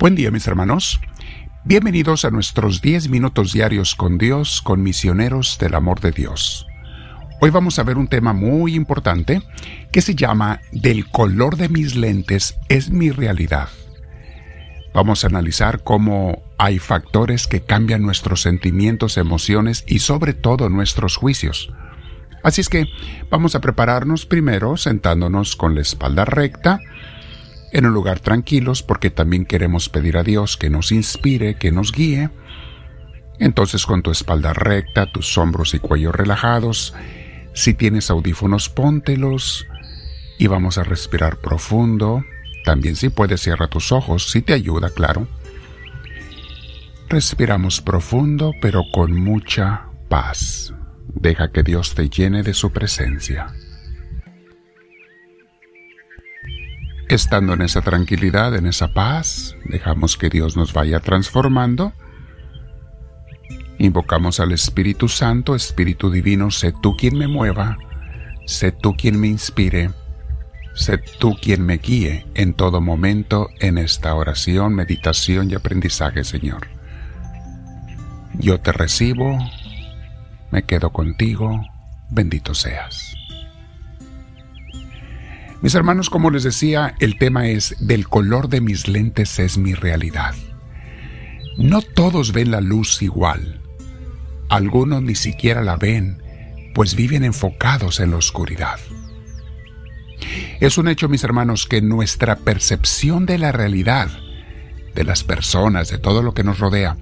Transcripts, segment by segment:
Buen día mis hermanos. Bienvenidos a nuestros 10 minutos diarios con Dios, con misioneros del amor de Dios. Hoy vamos a ver un tema muy importante que se llama Del color de mis lentes es mi realidad. Vamos a analizar cómo hay factores que cambian nuestros sentimientos, emociones y sobre todo nuestros juicios. Así es que vamos a prepararnos primero sentándonos con la espalda recta, en un lugar tranquilos porque también queremos pedir a Dios que nos inspire, que nos guíe. Entonces con tu espalda recta, tus hombros y cuello relajados, si tienes audífonos póntelos y vamos a respirar profundo. También si puedes cierra tus ojos, si te ayuda, claro. Respiramos profundo pero con mucha paz. Deja que Dios te llene de su presencia. Estando en esa tranquilidad, en esa paz, dejamos que Dios nos vaya transformando. Invocamos al Espíritu Santo, Espíritu Divino, sé tú quien me mueva, sé tú quien me inspire, sé tú quien me guíe en todo momento en esta oración, meditación y aprendizaje, Señor. Yo te recibo, me quedo contigo, bendito seas. Mis hermanos, como les decía, el tema es del color de mis lentes es mi realidad. No todos ven la luz igual. Algunos ni siquiera la ven, pues viven enfocados en la oscuridad. Es un hecho, mis hermanos, que nuestra percepción de la realidad, de las personas, de todo lo que nos rodea,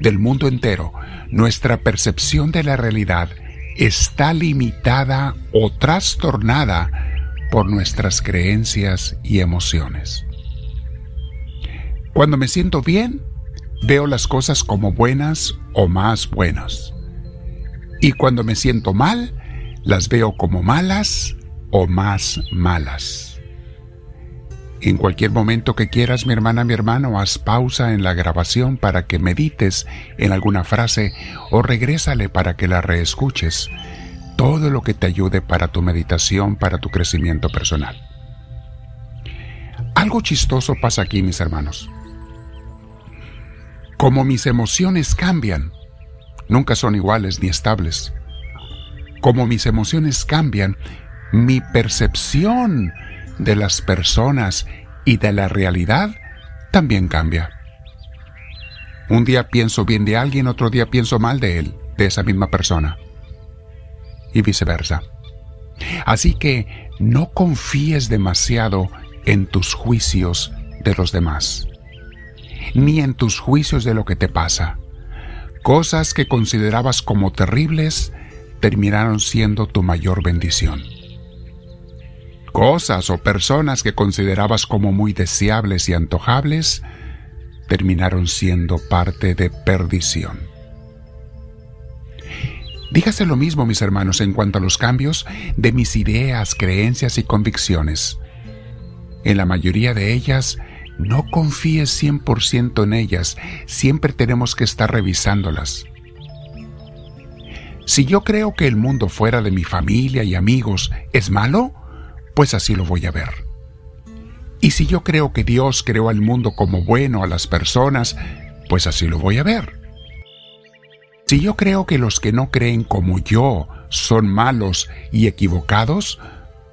del mundo entero, nuestra percepción de la realidad está limitada o trastornada por nuestras creencias y emociones. Cuando me siento bien, veo las cosas como buenas o más buenas. Y cuando me siento mal, las veo como malas o más malas. En cualquier momento que quieras, mi hermana, mi hermano, haz pausa en la grabación para que medites en alguna frase o regrésale para que la reescuches todo lo que te ayude para tu meditación, para tu crecimiento personal. Algo chistoso pasa aquí, mis hermanos. Como mis emociones cambian, nunca son iguales ni estables. Como mis emociones cambian, mi percepción de las personas y de la realidad también cambia. Un día pienso bien de alguien, otro día pienso mal de él, de esa misma persona y viceversa. Así que no confíes demasiado en tus juicios de los demás, ni en tus juicios de lo que te pasa. Cosas que considerabas como terribles terminaron siendo tu mayor bendición. Cosas o personas que considerabas como muy deseables y antojables terminaron siendo parte de perdición. Dígase lo mismo, mis hermanos, en cuanto a los cambios de mis ideas, creencias y convicciones. En la mayoría de ellas, no confíes 100% en ellas, siempre tenemos que estar revisándolas. Si yo creo que el mundo fuera de mi familia y amigos es malo, pues así lo voy a ver. Y si yo creo que Dios creó al mundo como bueno a las personas, pues así lo voy a ver. Si yo creo que los que no creen como yo son malos y equivocados,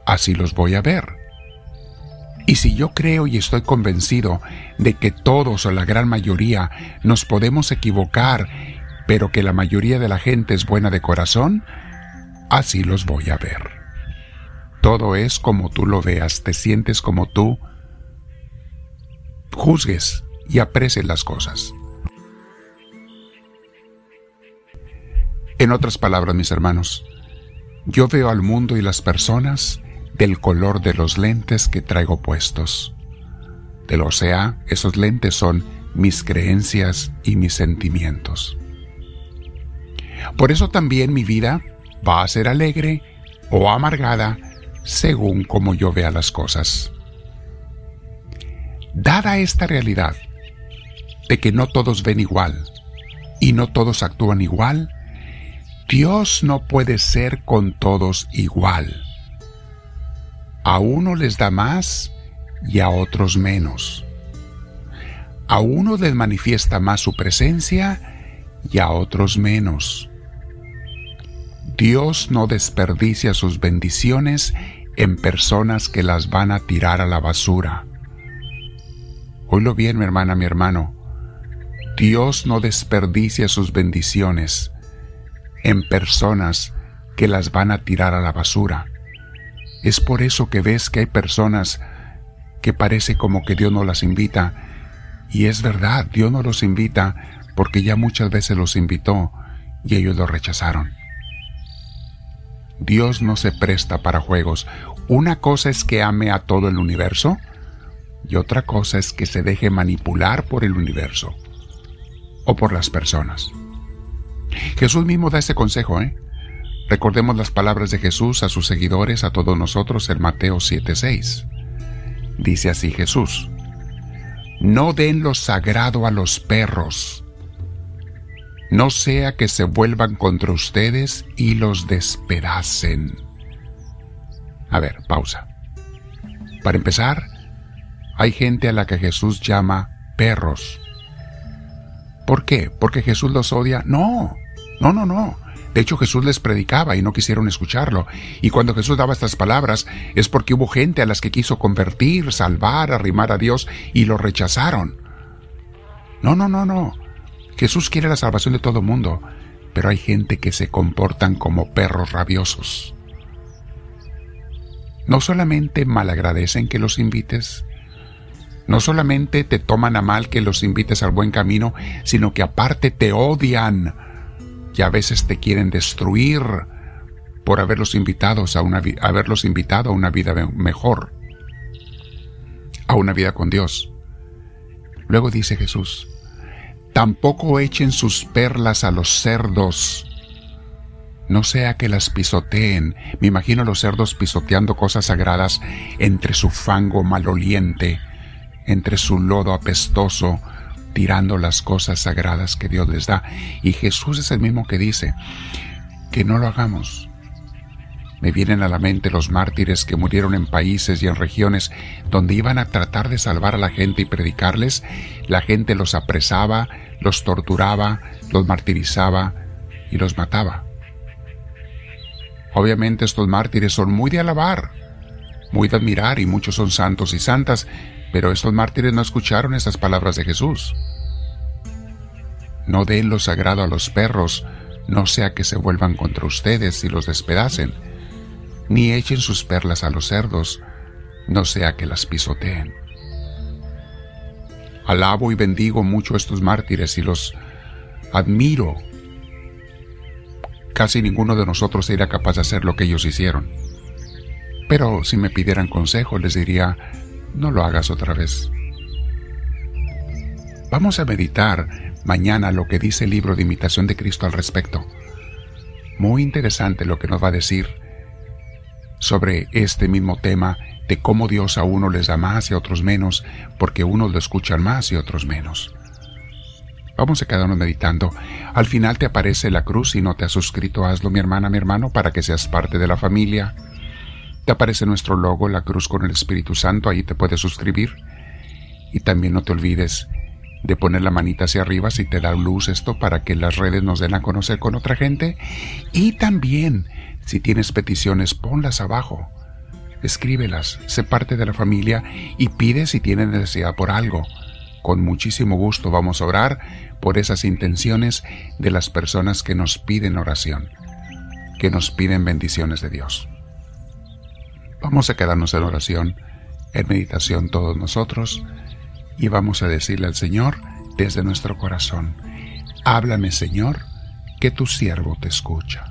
así los voy a ver. Y si yo creo y estoy convencido de que todos o la gran mayoría nos podemos equivocar, pero que la mayoría de la gente es buena de corazón, así los voy a ver. Todo es como tú lo veas, te sientes como tú juzgues y aprecies las cosas. En otras palabras, mis hermanos, yo veo al mundo y las personas del color de los lentes que traigo puestos. De o sea, esos lentes son mis creencias y mis sentimientos. Por eso también mi vida va a ser alegre o amargada según como yo vea las cosas. Dada esta realidad de que no todos ven igual y no todos actúan igual, Dios no puede ser con todos igual. A uno les da más y a otros menos. A unos les manifiesta más su presencia y a otros menos. Dios no desperdicia sus bendiciones en personas que las van a tirar a la basura. Oílo bien, mi hermana, mi hermano. Dios no desperdicia sus bendiciones en personas que las van a tirar a la basura. Es por eso que ves que hay personas que parece como que Dios no las invita. Y es verdad, Dios no los invita porque ya muchas veces los invitó y ellos lo rechazaron. Dios no se presta para juegos. Una cosa es que ame a todo el universo y otra cosa es que se deje manipular por el universo o por las personas. Jesús mismo da ese consejo, ¿eh? Recordemos las palabras de Jesús a sus seguidores, a todos nosotros, en Mateo 7:6. Dice así Jesús, no den lo sagrado a los perros, no sea que se vuelvan contra ustedes y los despedacen. A ver, pausa. Para empezar, hay gente a la que Jesús llama perros. ¿Por qué? ¿Porque Jesús los odia? No, no, no, no. De hecho, Jesús les predicaba y no quisieron escucharlo. Y cuando Jesús daba estas palabras es porque hubo gente a las que quiso convertir, salvar, arrimar a Dios y lo rechazaron. No, no, no, no. Jesús quiere la salvación de todo mundo, pero hay gente que se comportan como perros rabiosos. No solamente malagradecen que los invites, no solamente te toman a mal que los invites al buen camino, sino que aparte te odian y a veces te quieren destruir por haberlos, invitados a una, haberlos invitado a una vida mejor, a una vida con Dios. Luego dice Jesús, tampoco echen sus perlas a los cerdos, no sea que las pisoteen. Me imagino a los cerdos pisoteando cosas sagradas entre su fango maloliente entre su lodo apestoso, tirando las cosas sagradas que Dios les da. Y Jesús es el mismo que dice que no lo hagamos. Me vienen a la mente los mártires que murieron en países y en regiones donde iban a tratar de salvar a la gente y predicarles. La gente los apresaba, los torturaba, los martirizaba y los mataba. Obviamente estos mártires son muy de alabar, muy de admirar y muchos son santos y santas, pero estos mártires no escucharon esas palabras de Jesús. No den lo sagrado a los perros, no sea que se vuelvan contra ustedes y los despedacen, ni echen sus perlas a los cerdos, no sea que las pisoteen. Alabo y bendigo mucho a estos mártires y los admiro. Casi ninguno de nosotros sería capaz de hacer lo que ellos hicieron. Pero si me pidieran consejo, les diría, no lo hagas otra vez. Vamos a meditar mañana lo que dice el libro de imitación de Cristo al respecto. Muy interesante lo que nos va a decir sobre este mismo tema de cómo Dios a uno les da más y a otros menos, porque unos lo escuchan más y otros menos. Vamos a quedarnos meditando. Al final te aparece la cruz si no te has suscrito, hazlo mi hermana, mi hermano, para que seas parte de la familia. Te aparece nuestro logo, la cruz con el Espíritu Santo, ahí te puedes suscribir. Y también no te olvides de poner la manita hacia arriba si te da luz esto para que las redes nos den a conocer con otra gente. Y también, si tienes peticiones, ponlas abajo. Escríbelas, sé parte de la familia y pide si tienes necesidad por algo. Con muchísimo gusto vamos a orar por esas intenciones de las personas que nos piden oración, que nos piden bendiciones de Dios. Vamos a quedarnos en oración, en meditación todos nosotros, y vamos a decirle al Señor desde nuestro corazón, háblame Señor, que tu siervo te escucha.